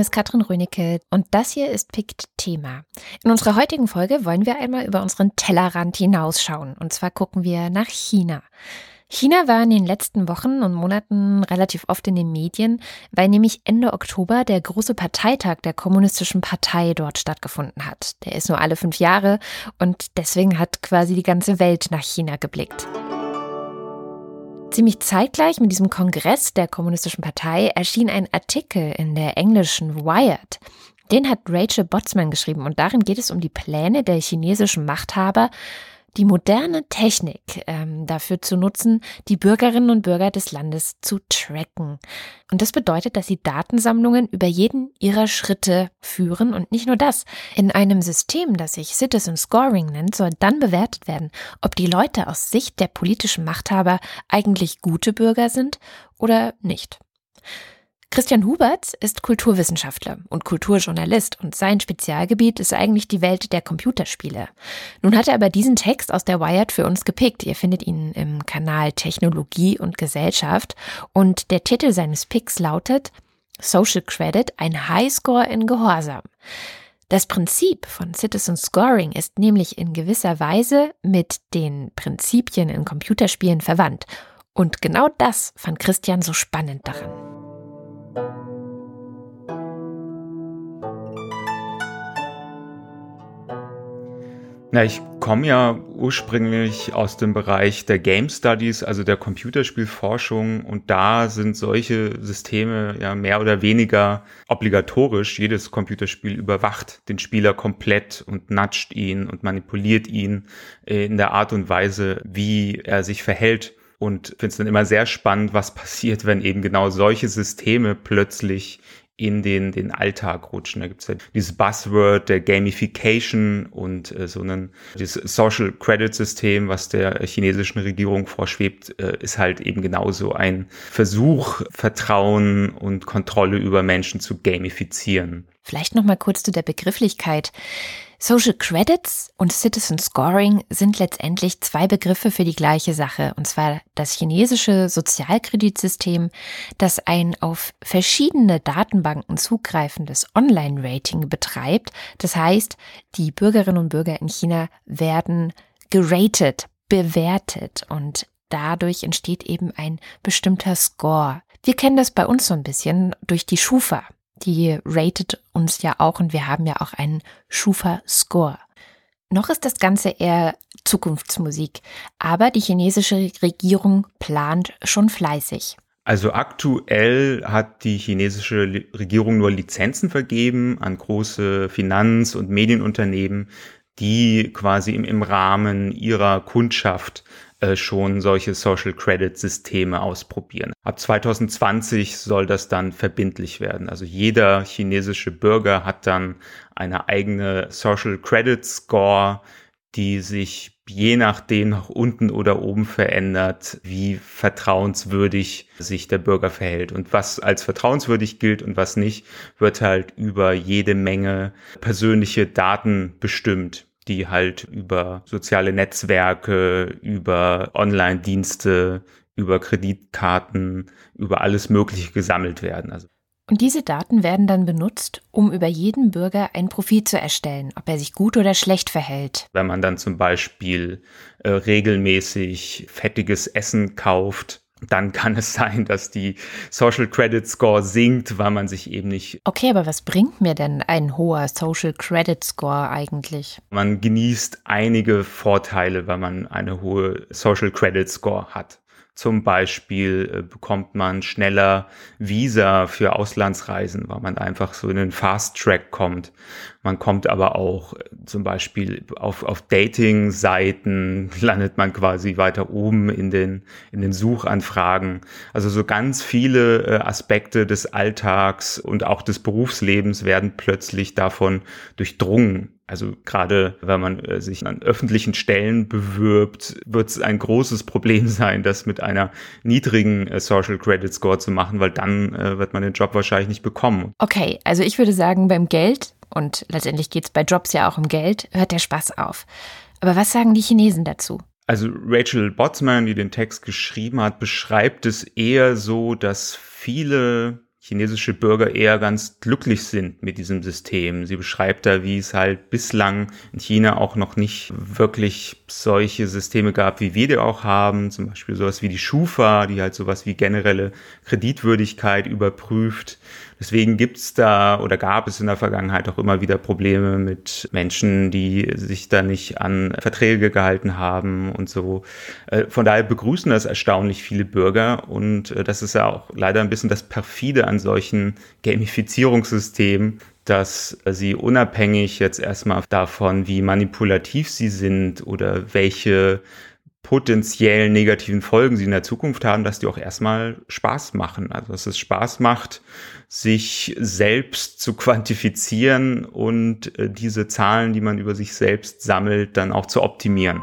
Name ist Katrin Rönecke und das hier ist Pict Thema. In unserer heutigen Folge wollen wir einmal über unseren Tellerrand hinausschauen. Und zwar gucken wir nach China. China war in den letzten Wochen und Monaten relativ oft in den Medien, weil nämlich Ende Oktober der große Parteitag der Kommunistischen Partei dort stattgefunden hat. Der ist nur alle fünf Jahre und deswegen hat quasi die ganze Welt nach China geblickt. Ziemlich zeitgleich mit diesem Kongress der Kommunistischen Partei erschien ein Artikel in der englischen Wired. Den hat Rachel Botsman geschrieben und darin geht es um die Pläne der chinesischen Machthaber, die moderne Technik ähm, dafür zu nutzen, die Bürgerinnen und Bürger des Landes zu tracken. Und das bedeutet, dass sie Datensammlungen über jeden ihrer Schritte führen und nicht nur das. In einem System, das sich Citizen Scoring nennt, soll dann bewertet werden, ob die Leute aus Sicht der politischen Machthaber eigentlich gute Bürger sind oder nicht. Christian Huberts ist Kulturwissenschaftler und Kulturjournalist und sein Spezialgebiet ist eigentlich die Welt der Computerspiele. Nun hat er aber diesen Text aus der Wired für uns gepickt. Ihr findet ihn im Kanal Technologie und Gesellschaft und der Titel seines Picks lautet Social Credit, ein Highscore in Gehorsam. Das Prinzip von Citizen Scoring ist nämlich in gewisser Weise mit den Prinzipien in Computerspielen verwandt. Und genau das fand Christian so spannend daran. Na, ich komme ja ursprünglich aus dem Bereich der Game Studies, also der Computerspielforschung und da sind solche Systeme ja mehr oder weniger obligatorisch. Jedes Computerspiel überwacht den Spieler komplett und natscht ihn und manipuliert ihn in der Art und Weise, wie er sich verhält. Und finde es dann immer sehr spannend, was passiert, wenn eben genau solche Systeme plötzlich in den, den Alltag rutschen. Da gibt es ja dieses Buzzword der Gamification und äh, so ein dieses Social Credit System, was der chinesischen Regierung vorschwebt, äh, ist halt eben genauso ein Versuch, Vertrauen und Kontrolle über Menschen zu gamifizieren. Vielleicht noch mal kurz zu der Begrifflichkeit. Social Credits und Citizen Scoring sind letztendlich zwei Begriffe für die gleiche Sache, und zwar das chinesische Sozialkreditsystem, das ein auf verschiedene Datenbanken zugreifendes Online-Rating betreibt. Das heißt, die Bürgerinnen und Bürger in China werden geratet, bewertet und dadurch entsteht eben ein bestimmter Score. Wir kennen das bei uns so ein bisschen durch die Schufa die ratet uns ja auch und wir haben ja auch einen Schufa-Score. Noch ist das Ganze eher Zukunftsmusik, aber die chinesische Regierung plant schon fleißig. Also aktuell hat die chinesische Regierung nur Lizenzen vergeben an große Finanz- und Medienunternehmen, die quasi im, im Rahmen ihrer Kundschaft äh, schon solche Social Credit Systeme ausprobieren. Ab 2020 soll das dann verbindlich werden. Also jeder chinesische Bürger hat dann eine eigene Social Credit Score, die sich je nachdem nach unten oder oben verändert, wie vertrauenswürdig sich der Bürger verhält. Und was als vertrauenswürdig gilt und was nicht, wird halt über jede Menge persönliche Daten bestimmt die halt über soziale Netzwerke, über Online-Dienste, über Kreditkarten, über alles Mögliche gesammelt werden. Also und diese Daten werden dann benutzt, um über jeden Bürger ein Profil zu erstellen, ob er sich gut oder schlecht verhält. Wenn man dann zum Beispiel äh, regelmäßig fettiges Essen kauft, dann kann es sein, dass die Social Credit Score sinkt, weil man sich eben nicht. Okay, aber was bringt mir denn ein hoher Social Credit Score eigentlich? Man genießt einige Vorteile, weil man eine hohe Social Credit Score hat. Zum Beispiel äh, bekommt man schneller Visa für Auslandsreisen, weil man einfach so in den Fast Track kommt. Man kommt aber auch äh, zum Beispiel auf, auf Dating-Seiten, landet man quasi weiter oben in den, in den Suchanfragen. Also so ganz viele äh, Aspekte des Alltags und auch des Berufslebens werden plötzlich davon durchdrungen. Also gerade wenn man äh, sich an öffentlichen Stellen bewirbt, wird es ein großes Problem sein, das mit einer niedrigen äh, Social Credit Score zu machen, weil dann äh, wird man den Job wahrscheinlich nicht bekommen. Okay, also ich würde sagen, beim Geld, und letztendlich geht es bei Jobs ja auch um Geld, hört der Spaß auf. Aber was sagen die Chinesen dazu? Also Rachel Botsman, die den Text geschrieben hat, beschreibt es eher so, dass viele chinesische Bürger eher ganz glücklich sind mit diesem System. Sie beschreibt da, wie es halt bislang in China auch noch nicht wirklich solche Systeme gab, wie wir die auch haben. Zum Beispiel sowas wie die Schufa, die halt sowas wie generelle Kreditwürdigkeit überprüft. Deswegen gibt's da oder gab es in der Vergangenheit auch immer wieder Probleme mit Menschen, die sich da nicht an Verträge gehalten haben und so. Äh, von daher begrüßen das erstaunlich viele Bürger und äh, das ist ja auch leider ein bisschen das perfide an solchen Gamifizierungssystemen, dass sie unabhängig jetzt erstmal davon, wie manipulativ sie sind oder welche potenziell negativen Folgen sie in der Zukunft haben, dass die auch erstmal Spaß machen. Also dass es Spaß macht, sich selbst zu quantifizieren und äh, diese Zahlen, die man über sich selbst sammelt, dann auch zu optimieren.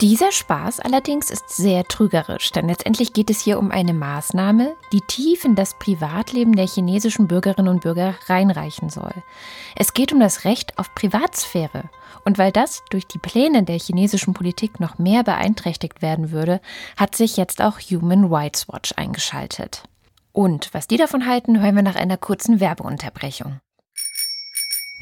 Dieser Spaß allerdings ist sehr trügerisch, denn letztendlich geht es hier um eine Maßnahme, die tief in das Privatleben der chinesischen Bürgerinnen und Bürger reinreichen soll. Es geht um das Recht auf Privatsphäre. Und weil das durch die Pläne der chinesischen Politik noch mehr beeinträchtigt werden würde, hat sich jetzt auch Human Rights Watch eingeschaltet. Und was die davon halten, hören wir nach einer kurzen Werbeunterbrechung.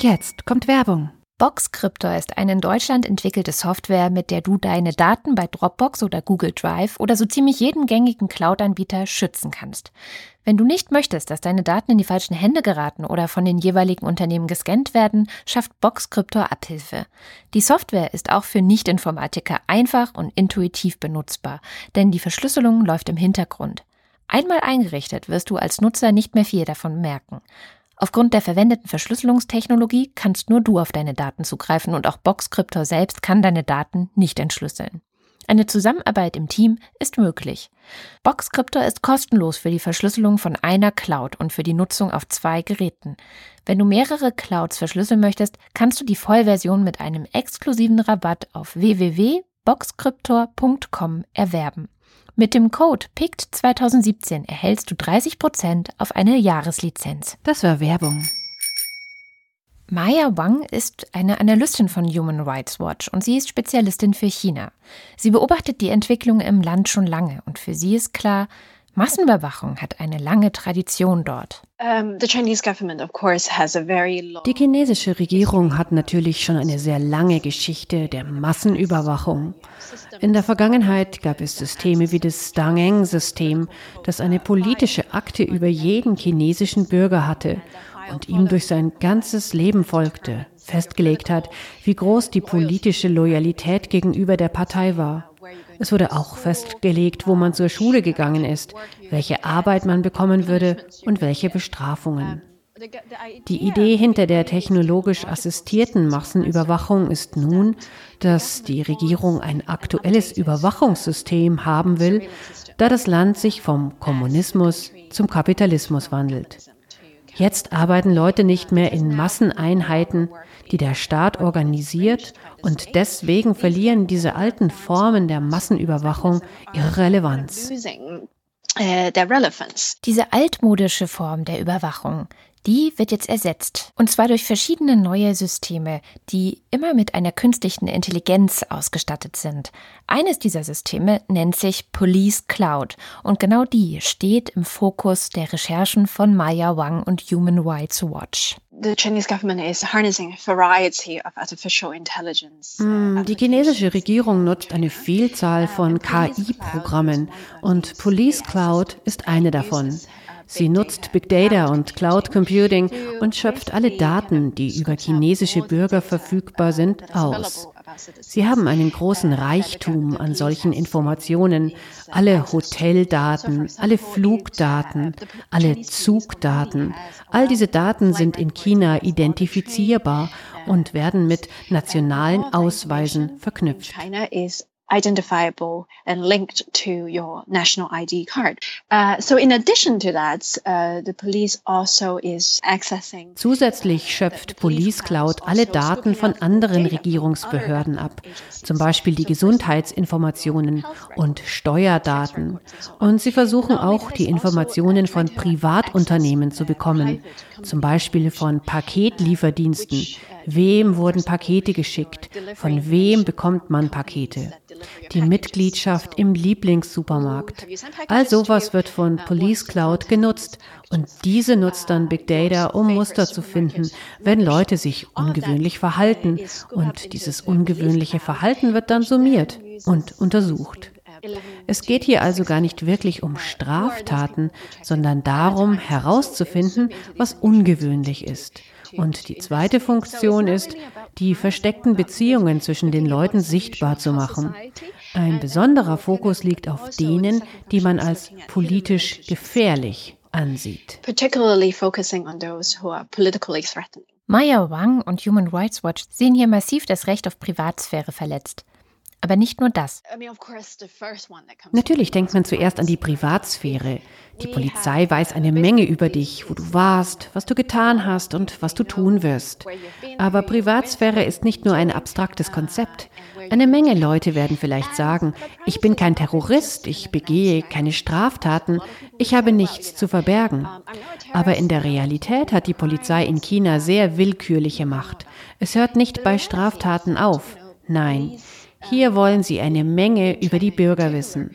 Jetzt kommt Werbung. Boxcryptor ist eine in Deutschland entwickelte Software, mit der du deine Daten bei Dropbox oder Google Drive oder so ziemlich jedem gängigen Cloud-Anbieter schützen kannst. Wenn du nicht möchtest, dass deine Daten in die falschen Hände geraten oder von den jeweiligen Unternehmen gescannt werden, schafft Boxcryptor Abhilfe. Die Software ist auch für Nicht-Informatiker einfach und intuitiv benutzbar, denn die Verschlüsselung läuft im Hintergrund. Einmal eingerichtet wirst du als Nutzer nicht mehr viel davon merken. Aufgrund der verwendeten Verschlüsselungstechnologie kannst nur du auf deine Daten zugreifen und auch Boxcryptor selbst kann deine Daten nicht entschlüsseln. Eine Zusammenarbeit im Team ist möglich. Boxcryptor ist kostenlos für die Verschlüsselung von einer Cloud und für die Nutzung auf zwei Geräten. Wenn du mehrere Clouds verschlüsseln möchtest, kannst du die Vollversion mit einem exklusiven Rabatt auf www.boxcryptor.com erwerben. Mit dem Code PICT2017 erhältst du 30% auf eine Jahreslizenz. Das war Werbung. Maya Wang ist eine Analystin von Human Rights Watch und sie ist Spezialistin für China. Sie beobachtet die Entwicklung im Land schon lange und für sie ist klar, Massenüberwachung hat eine lange Tradition dort. Die chinesische Regierung hat natürlich schon eine sehr lange Geschichte der Massenüberwachung. In der Vergangenheit gab es Systeme wie das Dangeng-System, das eine politische Akte über jeden chinesischen Bürger hatte und ihm durch sein ganzes Leben folgte, festgelegt hat, wie groß die politische Loyalität gegenüber der Partei war. Es wurde auch festgelegt, wo man zur Schule gegangen ist, welche Arbeit man bekommen würde und welche Bestrafungen. Die Idee hinter der technologisch assistierten Massenüberwachung ist nun, dass die Regierung ein aktuelles Überwachungssystem haben will, da das Land sich vom Kommunismus zum Kapitalismus wandelt. Jetzt arbeiten Leute nicht mehr in Masseneinheiten, die der Staat organisiert und deswegen verlieren diese alten Formen der Massenüberwachung ihre Relevanz. Äh, diese altmodische Form der Überwachung, die wird jetzt ersetzt. Und zwar durch verschiedene neue Systeme, die immer mit einer künstlichen Intelligenz ausgestattet sind. Eines dieser Systeme nennt sich Police Cloud und genau die steht im Fokus der Recherchen von Maya Wang und Human Rights Watch. Mm, die chinesische Regierung nutzt eine Vielzahl von KI-Programmen und Police Cloud ist eine davon. Sie nutzt Big Data und Cloud Computing und schöpft alle Daten, die über chinesische Bürger verfügbar sind, aus. Sie haben einen großen Reichtum an solchen Informationen, alle Hoteldaten, alle Flugdaten, alle Zugdaten. All diese Daten sind in China identifizierbar und werden mit nationalen Ausweisen verknüpft identifiable and linked to your national ID card. Uh, so in addition to that, uh, the police also is accessing. Zusätzlich schöpft Police Cloud alle Daten von anderen Regierungsbehörden ab, zum Beispiel die Gesundheitsinformationen und Steuerdaten. Und sie versuchen auch, die Informationen von Privatunternehmen zu bekommen, zum Beispiel von Paketlieferdiensten Wem wurden Pakete geschickt? Von wem bekommt man Pakete? Die Mitgliedschaft im Lieblingssupermarkt. All sowas wird von Police Cloud genutzt und diese nutzt dann Big Data, um Muster zu finden, wenn Leute sich ungewöhnlich verhalten und dieses ungewöhnliche Verhalten wird dann summiert und untersucht. Es geht hier also gar nicht wirklich um Straftaten, sondern darum herauszufinden, was ungewöhnlich ist. Und die zweite Funktion ist, die versteckten Beziehungen zwischen den Leuten sichtbar zu machen. Ein besonderer Fokus liegt auf denen, die man als politisch gefährlich ansieht. Maya Wang und Human Rights Watch sehen hier massiv das Recht auf Privatsphäre verletzt. Aber nicht nur das. Natürlich denkt man zuerst an die Privatsphäre. Die Polizei weiß eine Menge über dich, wo du warst, was du getan hast und was du tun wirst. Aber Privatsphäre ist nicht nur ein abstraktes Konzept. Eine Menge Leute werden vielleicht sagen, ich bin kein Terrorist, ich begehe keine Straftaten, ich habe nichts zu verbergen. Aber in der Realität hat die Polizei in China sehr willkürliche Macht. Es hört nicht bei Straftaten auf. Nein, hier wollen sie eine Menge über die Bürger wissen.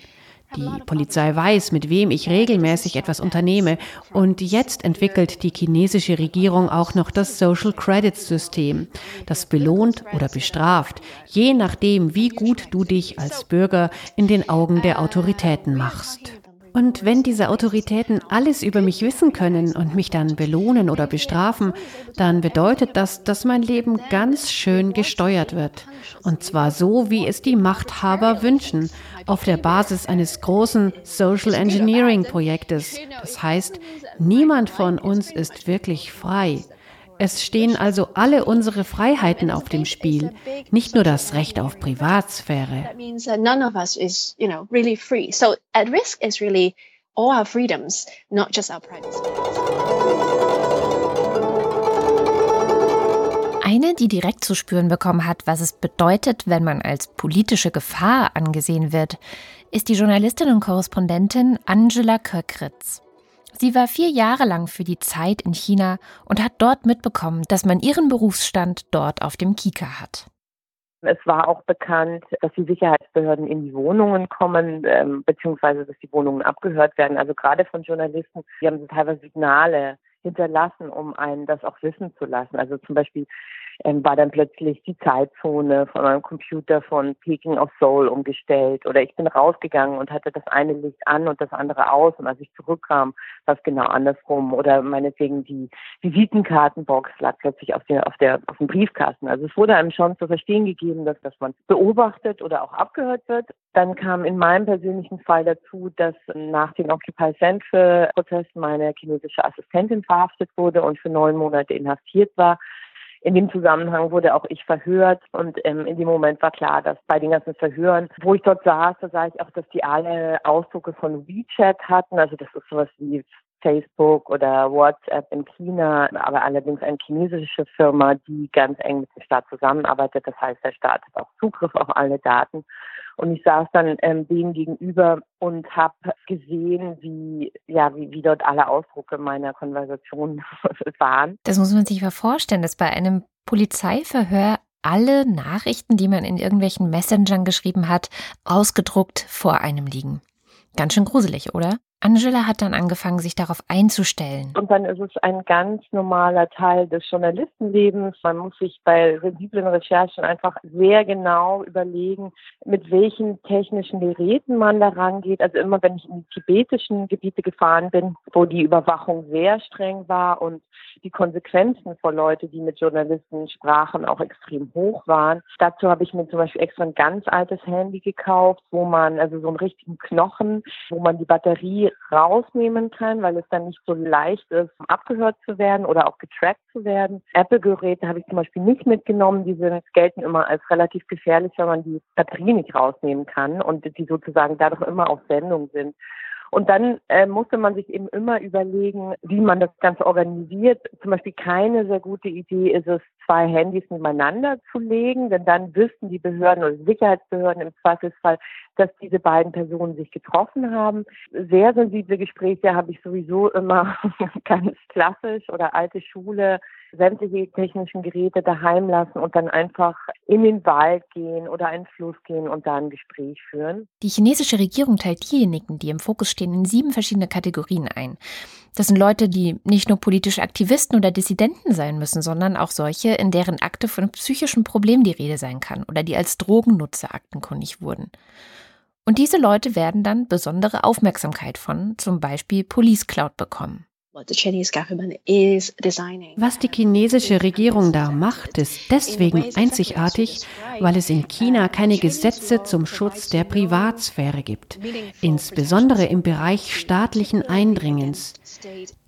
Die Polizei weiß, mit wem ich regelmäßig etwas unternehme. Und jetzt entwickelt die chinesische Regierung auch noch das Social Credit System, das belohnt oder bestraft, je nachdem, wie gut du dich als Bürger in den Augen der Autoritäten machst. Und wenn diese Autoritäten alles über mich wissen können und mich dann belohnen oder bestrafen, dann bedeutet das, dass mein Leben ganz schön gesteuert wird. Und zwar so, wie es die Machthaber wünschen, auf der Basis eines großen Social Engineering Projektes. Das heißt, niemand von uns ist wirklich frei. Es stehen also alle unsere Freiheiten auf dem Spiel, nicht nur das Recht auf Privatsphäre. Eine, die direkt zu spüren bekommen hat, was es bedeutet, wenn man als politische Gefahr angesehen wird, ist die Journalistin und Korrespondentin Angela Köckritz. Sie war vier Jahre lang für die Zeit in China und hat dort mitbekommen, dass man ihren Berufsstand dort auf dem Kika hat. Es war auch bekannt, dass die Sicherheitsbehörden in die Wohnungen kommen, ähm, beziehungsweise dass die Wohnungen abgehört werden. Also gerade von Journalisten, die haben teilweise Signale hinterlassen, um einen das auch wissen zu lassen. Also zum Beispiel ähm, war dann plötzlich die Zeitzone von meinem Computer von Peking auf Seoul umgestellt oder ich bin rausgegangen und hatte das eine Licht an und das andere aus und als ich zurückkam, war es genau andersrum oder meinetwegen die Visitenkartenbox lag plötzlich auf, der, auf, der, auf dem Briefkasten. Also es wurde einem schon zu verstehen gegeben, dass, dass man beobachtet oder auch abgehört wird. Dann kam in meinem persönlichen Fall dazu, dass nach den Occupy Central Protesten meine chinesische Assistentin verhaftet wurde und für neun Monate inhaftiert war. In dem Zusammenhang wurde auch ich verhört und ähm, in dem Moment war klar, dass bei den ganzen Verhören, wo ich dort saß, da sah ich auch, dass die alle Ausdrucke von WeChat hatten. Also das ist sowas wie Facebook oder WhatsApp in China, aber allerdings eine chinesische Firma, die ganz eng mit dem Staat zusammenarbeitet. Das heißt, der Staat hat auch Zugriff auf alle Daten. Und ich saß dann ähm, dem gegenüber und habe gesehen, wie, ja, wie, wie dort alle Ausdrucke meiner Konversation waren. Das muss man sich mal vorstellen, dass bei einem Polizeiverhör alle Nachrichten, die man in irgendwelchen Messengern geschrieben hat, ausgedruckt vor einem liegen. Ganz schön gruselig, oder? Angela hat dann angefangen, sich darauf einzustellen. Und dann ist es ein ganz normaler Teil des Journalistenlebens. Man muss sich bei sensiblen Recherchen einfach sehr genau überlegen, mit welchen technischen Geräten man da rangeht. Also immer, wenn ich in die tibetischen Gebiete gefahren bin, wo die Überwachung sehr streng war und die Konsequenzen für Leute, die mit Journalisten sprachen, auch extrem hoch waren. Dazu habe ich mir zum Beispiel extra ein ganz altes Handy gekauft, wo man, also so einen richtigen Knochen, wo man die Batterie rausnehmen kann, weil es dann nicht so leicht ist, abgehört zu werden oder auch getrackt zu werden. Apple-Geräte habe ich zum Beispiel nicht mitgenommen. Die gelten immer als relativ gefährlich, wenn man die Batterie nicht rausnehmen kann und die sozusagen dadurch immer auf Sendung sind. Und dann äh, musste man sich eben immer überlegen, wie man das Ganze organisiert. Zum Beispiel keine sehr gute Idee ist es, zwei Handys nebeneinander zu legen, denn dann wüssten die Behörden oder Sicherheitsbehörden im Zweifelsfall, dass diese beiden Personen sich getroffen haben. Sehr sensible Gespräche habe ich sowieso immer ganz klassisch oder alte Schule sämtliche technischen Geräte daheim lassen und dann einfach in den Wald gehen oder einen Fluss gehen und da ein Gespräch führen. Die chinesische Regierung teilt diejenigen, die im Fokus stehen, in sieben verschiedene Kategorien ein. Das sind Leute, die nicht nur politische Aktivisten oder Dissidenten sein müssen, sondern auch solche, in deren Akte von psychischen Problemen die Rede sein kann oder die als Drogennutzer aktenkundig wurden. Und diese Leute werden dann besondere Aufmerksamkeit von zum Beispiel Police Cloud bekommen. Was die chinesische Regierung da macht, ist deswegen einzigartig, weil es in China keine Gesetze zum Schutz der Privatsphäre gibt, insbesondere im Bereich staatlichen Eindringens.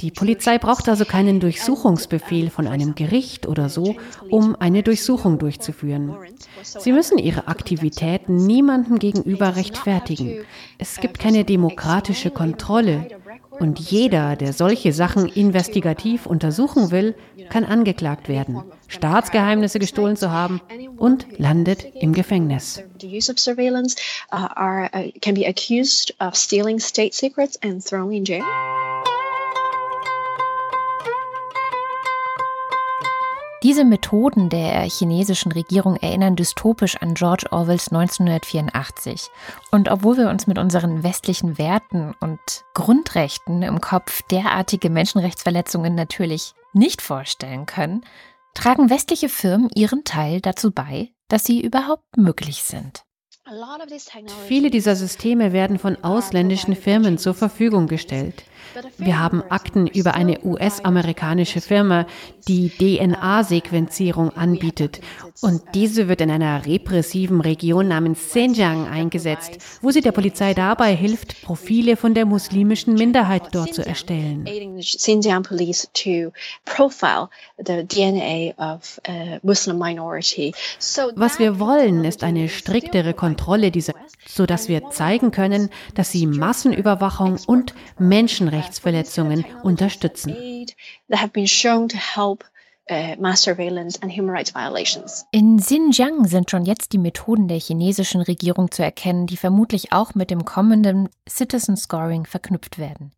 Die Polizei braucht also keinen Durchsuchungsbefehl von einem Gericht oder so, um eine Durchsuchung durchzuführen. Sie müssen ihre Aktivitäten niemandem gegenüber rechtfertigen. Es gibt keine demokratische Kontrolle und jeder, der solche Sachen investigativ untersuchen will, kann angeklagt werden, Staatsgeheimnisse gestohlen zu haben und landet im Gefängnis. Diese Methoden der chinesischen Regierung erinnern dystopisch an George Orwells 1984. Und obwohl wir uns mit unseren westlichen Werten und Grundrechten im Kopf derartige Menschenrechtsverletzungen natürlich nicht vorstellen können, tragen westliche Firmen ihren Teil dazu bei, dass sie überhaupt möglich sind. Viele dieser Systeme werden von ausländischen Firmen zur Verfügung gestellt. Wir haben Akten über eine US-amerikanische Firma, die DNA-Sequenzierung anbietet. Und diese wird in einer repressiven Region namens Xinjiang eingesetzt, wo sie der Polizei dabei hilft, Profile von der muslimischen Minderheit dort zu erstellen. Was wir wollen, ist eine striktere Kontrolle dieser, sodass wir zeigen können, dass sie Massenüberwachung und Menschenrechtsverletzungen unterstützen. Uh, In Xinjiang sind schon jetzt die Methoden der chinesischen Regierung zu erkennen, die vermutlich auch mit dem kommenden Citizen Scoring verknüpft werden.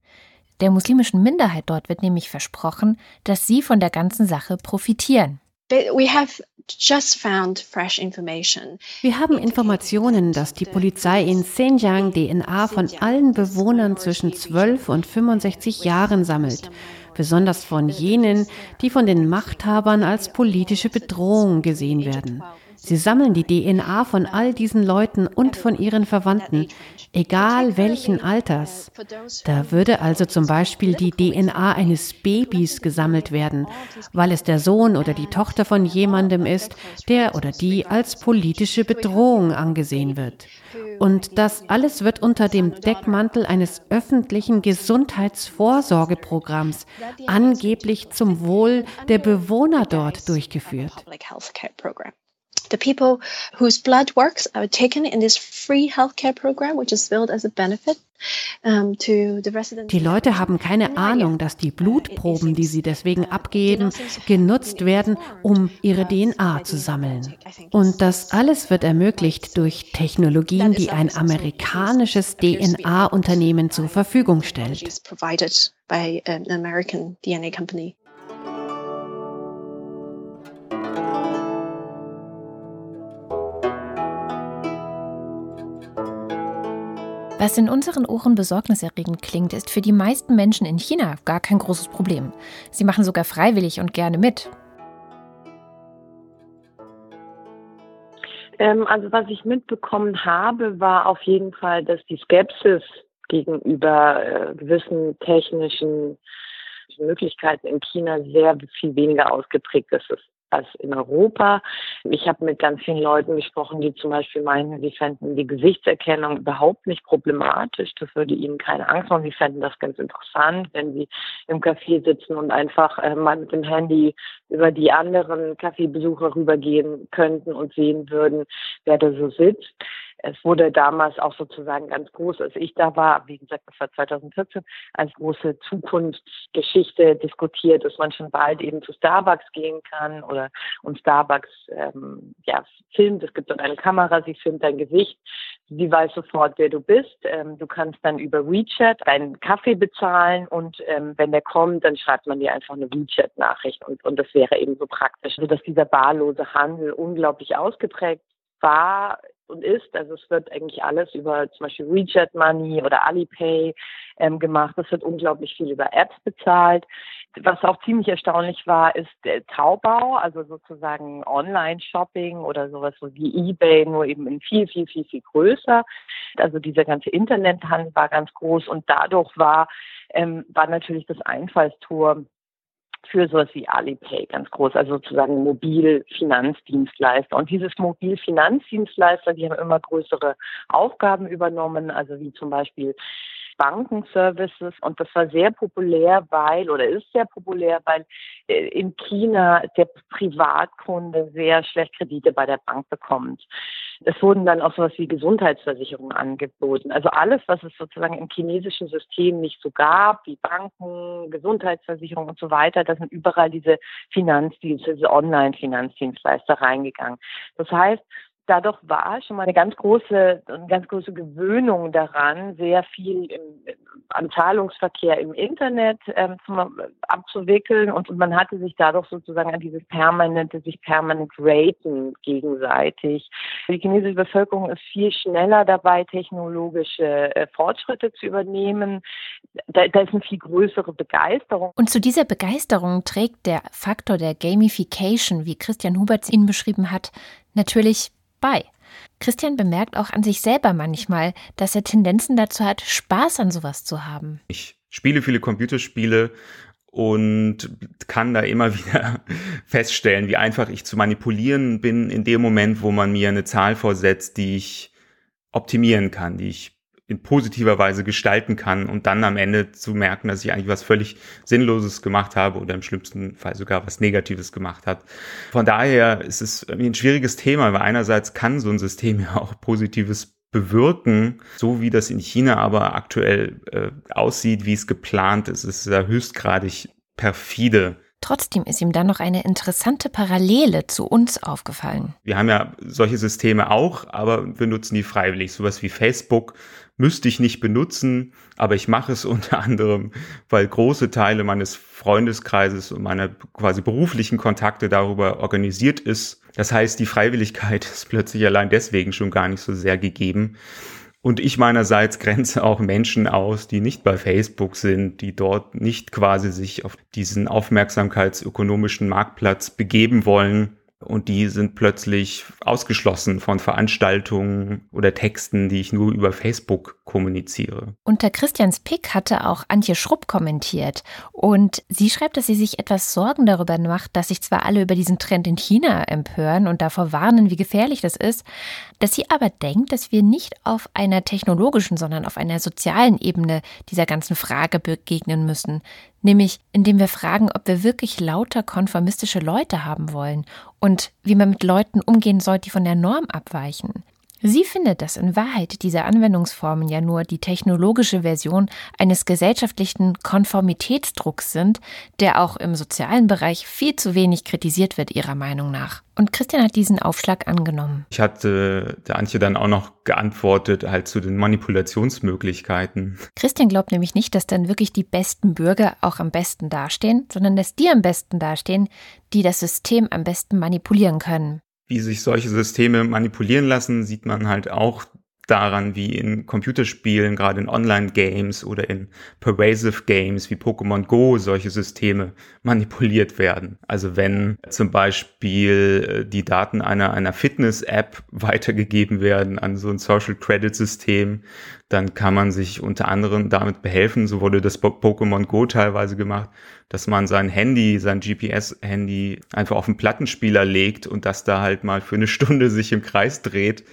Der muslimischen Minderheit dort wird nämlich versprochen, dass sie von der ganzen Sache profitieren. Wir haben Informationen, dass die Polizei in Xinjiang DNA von allen Bewohnern zwischen 12 und 65 Jahren sammelt besonders von jenen, die von den Machthabern als politische Bedrohung gesehen werden. Sie sammeln die DNA von all diesen Leuten und von ihren Verwandten, egal welchen Alters. Da würde also zum Beispiel die DNA eines Babys gesammelt werden, weil es der Sohn oder die Tochter von jemandem ist, der oder die als politische Bedrohung angesehen wird. Und das alles wird unter dem Deckmantel eines öffentlichen Gesundheitsvorsorgeprogramms angeblich zum Wohl der Bewohner dort durchgeführt. The people whose blood works are taken in this free healthcare program, which is billed as a benefit die Leute haben keine Ahnung, dass die Blutproben, die sie deswegen abgeben, genutzt werden, um ihre DNA zu sammeln. Und das alles wird ermöglicht durch Technologien, die ein amerikanisches DNA-Unternehmen zur Verfügung stellt. Was in unseren Ohren besorgniserregend klingt, ist für die meisten Menschen in China gar kein großes Problem. Sie machen sogar freiwillig und gerne mit. Ähm, also was ich mitbekommen habe, war auf jeden Fall, dass die Skepsis gegenüber äh, gewissen technischen Möglichkeiten in China sehr viel weniger ausgeprägt ist als in Europa. Ich habe mit ganz vielen Leuten gesprochen, die zum Beispiel meinen, sie fänden die Gesichtserkennung überhaupt nicht problematisch. Das würde ihnen keine Angst machen. Sie fänden das ganz interessant, wenn sie im Café sitzen und einfach äh, mal mit dem Handy über die anderen Kaffeebesucher rübergehen könnten und sehen würden, wer da so sitzt. Es wurde damals auch sozusagen ganz groß, als ich da war, wie gesagt, das war 2014, als große Zukunftsgeschichte diskutiert, dass man schon bald eben zu Starbucks gehen kann oder und Starbucks ähm, ja, filmt. Es gibt dort eine Kamera, sie filmt dein Gesicht, sie weiß sofort, wer du bist. Ähm, du kannst dann über WeChat deinen Kaffee bezahlen und ähm, wenn der kommt, dann schreibt man dir einfach eine WeChat-Nachricht und, und das wäre eben so praktisch, sodass dieser barlose Handel unglaublich ausgeprägt war und ist. Also es wird eigentlich alles über zum Beispiel WeChat Money oder Alipay ähm, gemacht. Es wird unglaublich viel über Apps bezahlt. Was auch ziemlich erstaunlich war, ist der Taubau, also sozusagen Online-Shopping oder sowas so wie eBay, nur eben in viel, viel, viel, viel größer. Also dieser ganze Internethandel war ganz groß und dadurch war, ähm, war natürlich das Einfallstor für sowas wie Alipay ganz groß, also sozusagen Mobilfinanzdienstleister. Und dieses Mobilfinanzdienstleister, die haben immer größere Aufgaben übernommen, also wie zum Beispiel Bankenservices und das war sehr populär, weil oder ist sehr populär, weil äh, in China der Privatkunde sehr schlecht Kredite bei der Bank bekommt. Es wurden dann auch sowas wie Gesundheitsversicherungen angeboten. Also alles, was es sozusagen im chinesischen System nicht so gab, wie Banken, Gesundheitsversicherungen und so weiter, da sind überall diese Finanzdienste, diese Online-Finanzdienstleister reingegangen. Das heißt, dadurch war schon mal eine ganz große, eine ganz große Gewöhnung daran, sehr viel im, am Zahlungsverkehr im Internet ähm, zum, abzuwickeln und, und man hatte sich dadurch sozusagen an dieses permanente, sich permanent raten gegenseitig. Die chinesische Bevölkerung ist viel schneller dabei, technologische äh, Fortschritte zu übernehmen. Da, da ist eine viel größere Begeisterung. Und zu dieser Begeisterung trägt der Faktor der Gamification, wie Christian Huberts ihn beschrieben hat, natürlich bei. Christian bemerkt auch an sich selber manchmal, dass er Tendenzen dazu hat, Spaß an sowas zu haben. Ich spiele viele Computerspiele und kann da immer wieder feststellen, wie einfach ich zu manipulieren bin in dem Moment, wo man mir eine Zahl vorsetzt, die ich optimieren kann, die ich in positiver Weise gestalten kann und dann am Ende zu merken, dass ich eigentlich was völlig Sinnloses gemacht habe oder im schlimmsten Fall sogar was Negatives gemacht hat. Von daher ist es ein schwieriges Thema, weil einerseits kann so ein System ja auch Positives bewirken, so wie das in China aber aktuell äh, aussieht, wie es geplant ist, ist es ja höchstgradig perfide. Trotzdem ist ihm dann noch eine interessante Parallele zu uns aufgefallen. Wir haben ja solche Systeme auch, aber wir nutzen die freiwillig. Sowas wie Facebook müsste ich nicht benutzen, aber ich mache es unter anderem, weil große Teile meines Freundeskreises und meiner quasi beruflichen Kontakte darüber organisiert ist. Das heißt, die Freiwilligkeit ist plötzlich allein deswegen schon gar nicht so sehr gegeben. Und ich meinerseits grenze auch Menschen aus, die nicht bei Facebook sind, die dort nicht quasi sich auf diesen aufmerksamkeitsökonomischen Marktplatz begeben wollen und die sind plötzlich ausgeschlossen von Veranstaltungen oder Texten, die ich nur über Facebook kommuniziere. Unter Christians Pick hatte auch Antje Schrupp kommentiert und sie schreibt, dass sie sich etwas Sorgen darüber macht, dass sich zwar alle über diesen Trend in China empören und davor warnen, wie gefährlich das ist, dass sie aber denkt, dass wir nicht auf einer technologischen, sondern auf einer sozialen Ebene dieser ganzen Frage begegnen müssen nämlich indem wir fragen, ob wir wirklich lauter konformistische Leute haben wollen und wie man mit Leuten umgehen soll, die von der Norm abweichen. Sie findet, dass in Wahrheit diese Anwendungsformen ja nur die technologische Version eines gesellschaftlichen Konformitätsdrucks sind, der auch im sozialen Bereich viel zu wenig kritisiert wird, ihrer Meinung nach. Und Christian hat diesen Aufschlag angenommen. Ich hatte der Antje dann auch noch geantwortet, halt zu den Manipulationsmöglichkeiten. Christian glaubt nämlich nicht, dass dann wirklich die besten Bürger auch am besten dastehen, sondern dass die am besten dastehen, die das System am besten manipulieren können. Wie sich solche Systeme manipulieren lassen, sieht man halt auch daran, wie in Computerspielen, gerade in Online-Games oder in Pervasive Games wie Pokémon Go solche Systeme manipuliert werden. Also wenn zum Beispiel äh, die Daten einer, einer Fitness-App weitergegeben werden an so ein Social Credit-System, dann kann man sich unter anderem damit behelfen, so wurde das Pokémon Go teilweise gemacht, dass man sein Handy, sein GPS-Handy einfach auf den Plattenspieler legt und das da halt mal für eine Stunde sich im Kreis dreht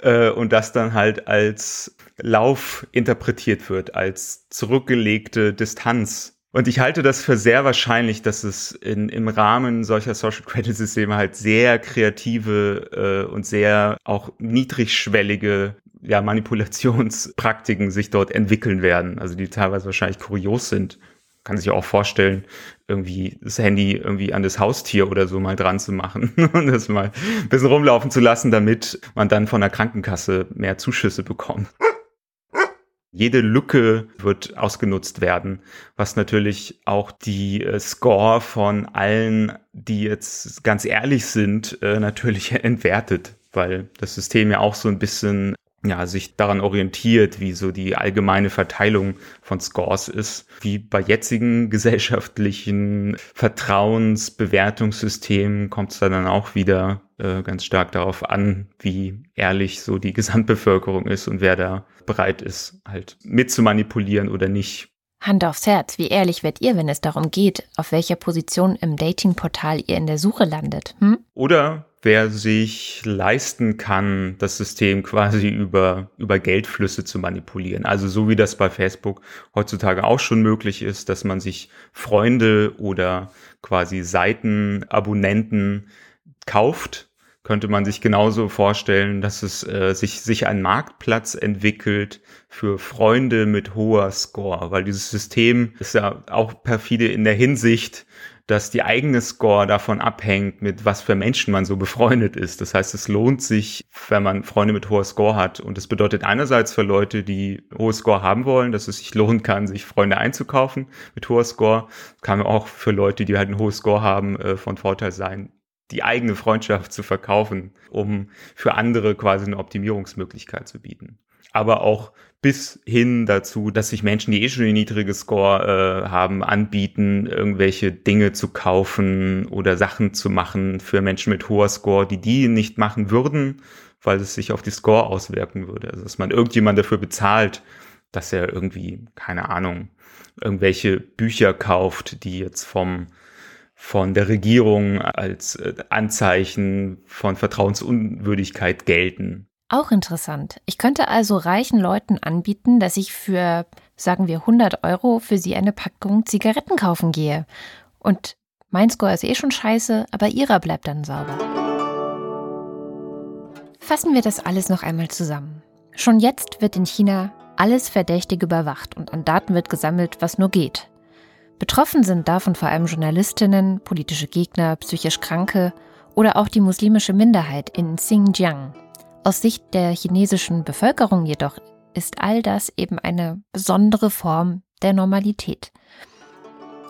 äh, und das dann halt als Lauf interpretiert wird, als zurückgelegte Distanz Und ich halte das für sehr wahrscheinlich, dass es in, im Rahmen solcher Social Credit Systeme halt sehr kreative äh, und sehr auch niedrigschwellige ja, Manipulationspraktiken sich dort entwickeln werden, also die teilweise wahrscheinlich kurios sind. Kann sich auch vorstellen, irgendwie das Handy irgendwie an das Haustier oder so mal dran zu machen und das mal ein bisschen rumlaufen zu lassen, damit man dann von der Krankenkasse mehr Zuschüsse bekommt. Jede Lücke wird ausgenutzt werden, was natürlich auch die äh, Score von allen, die jetzt ganz ehrlich sind, äh, natürlich entwertet, weil das System ja auch so ein bisschen ja, sich daran orientiert, wie so die allgemeine Verteilung von Scores ist. Wie bei jetzigen gesellschaftlichen Vertrauensbewertungssystemen kommt es dann auch wieder äh, ganz stark darauf an, wie ehrlich so die Gesamtbevölkerung ist und wer da bereit ist, halt mitzumanipulieren oder nicht. Hand aufs Herz, wie ehrlich werdet ihr, wenn es darum geht, auf welcher Position im Datingportal ihr in der Suche landet? Hm? Oder wer sich leisten kann, das System quasi über, über Geldflüsse zu manipulieren. Also so wie das bei Facebook heutzutage auch schon möglich ist, dass man sich Freunde oder quasi Seitenabonnenten kauft, könnte man sich genauso vorstellen, dass es äh, sich, sich ein Marktplatz entwickelt für Freunde mit hoher Score, weil dieses System ist ja auch perfide in der Hinsicht, dass die eigene Score davon abhängt, mit was für Menschen man so befreundet ist. Das heißt, es lohnt sich, wenn man Freunde mit hoher Score hat. Und das bedeutet einerseits für Leute, die hohe Score haben wollen, dass es sich lohnen kann, sich Freunde einzukaufen mit hoher Score. Kann auch für Leute, die halt einen hohen Score haben, äh, von Vorteil sein, die eigene Freundschaft zu verkaufen, um für andere quasi eine Optimierungsmöglichkeit zu bieten. Aber auch bis hin dazu, dass sich Menschen, die eh schon einen niedrigen Score äh, haben, anbieten, irgendwelche Dinge zu kaufen oder Sachen zu machen für Menschen mit hoher Score, die die nicht machen würden, weil es sich auf die Score auswirken würde. Also dass man irgendjemand dafür bezahlt, dass er irgendwie, keine Ahnung, irgendwelche Bücher kauft, die jetzt vom von der Regierung als äh, Anzeichen von Vertrauensunwürdigkeit gelten. Auch interessant. Ich könnte also reichen Leuten anbieten, dass ich für, sagen wir, 100 Euro für sie eine Packung Zigaretten kaufen gehe. Und mein Score ist eh schon scheiße, aber ihrer bleibt dann sauber. Fassen wir das alles noch einmal zusammen. Schon jetzt wird in China alles verdächtig überwacht und an Daten wird gesammelt, was nur geht. Betroffen sind davon vor allem Journalistinnen, politische Gegner, psychisch Kranke oder auch die muslimische Minderheit in Xinjiang, aus Sicht der chinesischen Bevölkerung jedoch ist all das eben eine besondere Form der Normalität.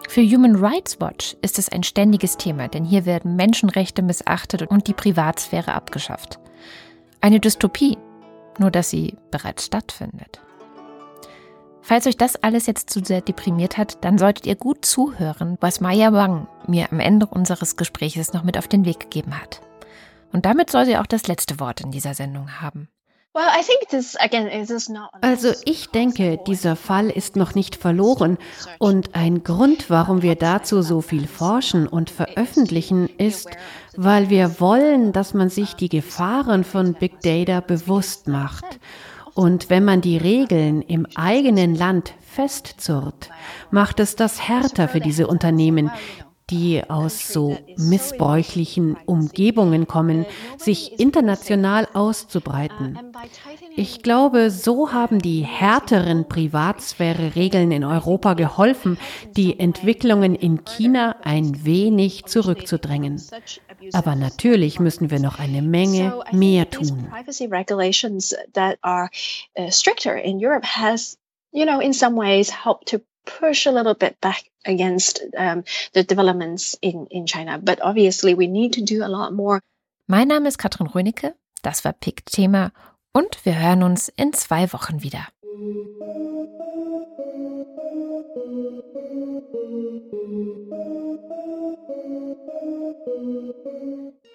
Für Human Rights Watch ist es ein ständiges Thema, denn hier werden Menschenrechte missachtet und die Privatsphäre abgeschafft. Eine Dystopie, nur dass sie bereits stattfindet. Falls euch das alles jetzt zu sehr deprimiert hat, dann solltet ihr gut zuhören, was Maya Wang mir am Ende unseres Gesprächs noch mit auf den Weg gegeben hat. Und damit soll sie auch das letzte Wort in dieser Sendung haben. Also ich denke, dieser Fall ist noch nicht verloren und ein Grund, warum wir dazu so viel forschen und veröffentlichen, ist, weil wir wollen, dass man sich die Gefahren von Big Data bewusst macht. Und wenn man die Regeln im eigenen Land festzurrt, macht es das härter für diese Unternehmen, die aus so missbräuchlichen Umgebungen kommen, sich international auszubreiten. Ich glaube, so haben die härteren Privatsphäre-Regeln in Europa geholfen, die Entwicklungen in China ein wenig zurückzudrängen. Aber natürlich müssen wir noch eine Menge mehr tun. know, in some ways help to push a little bit back against um, the developments in, in China. But obviously, we need to do a lot more. Mein Name ist Katrin Rönecke, das war PIK Thema und wir hören uns in zwei Wochen wieder.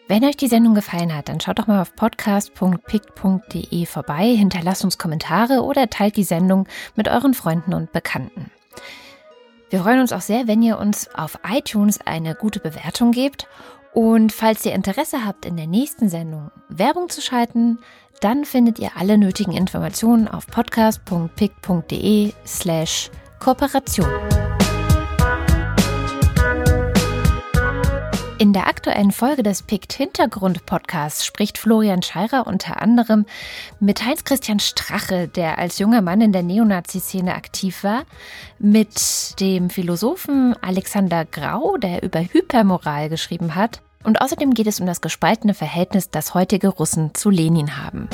Wenn euch die Sendung gefallen hat, dann schaut doch mal auf podcast.pict.de vorbei, hinterlasst uns Kommentare oder teilt die Sendung mit euren Freunden und Bekannten. Wir freuen uns auch sehr, wenn ihr uns auf iTunes eine gute Bewertung gebt. Und falls ihr Interesse habt, in der nächsten Sendung Werbung zu schalten, dann findet ihr alle nötigen Informationen auf podcast.pick.de slash Kooperation. In der aktuellen Folge des Pikt Hintergrund Podcasts spricht Florian Scheirer unter anderem mit Heinz-Christian Strache, der als junger Mann in der Neonazi-Szene aktiv war, mit dem Philosophen Alexander Grau, der über Hypermoral geschrieben hat, und außerdem geht es um das gespaltene Verhältnis, das heutige Russen zu Lenin haben.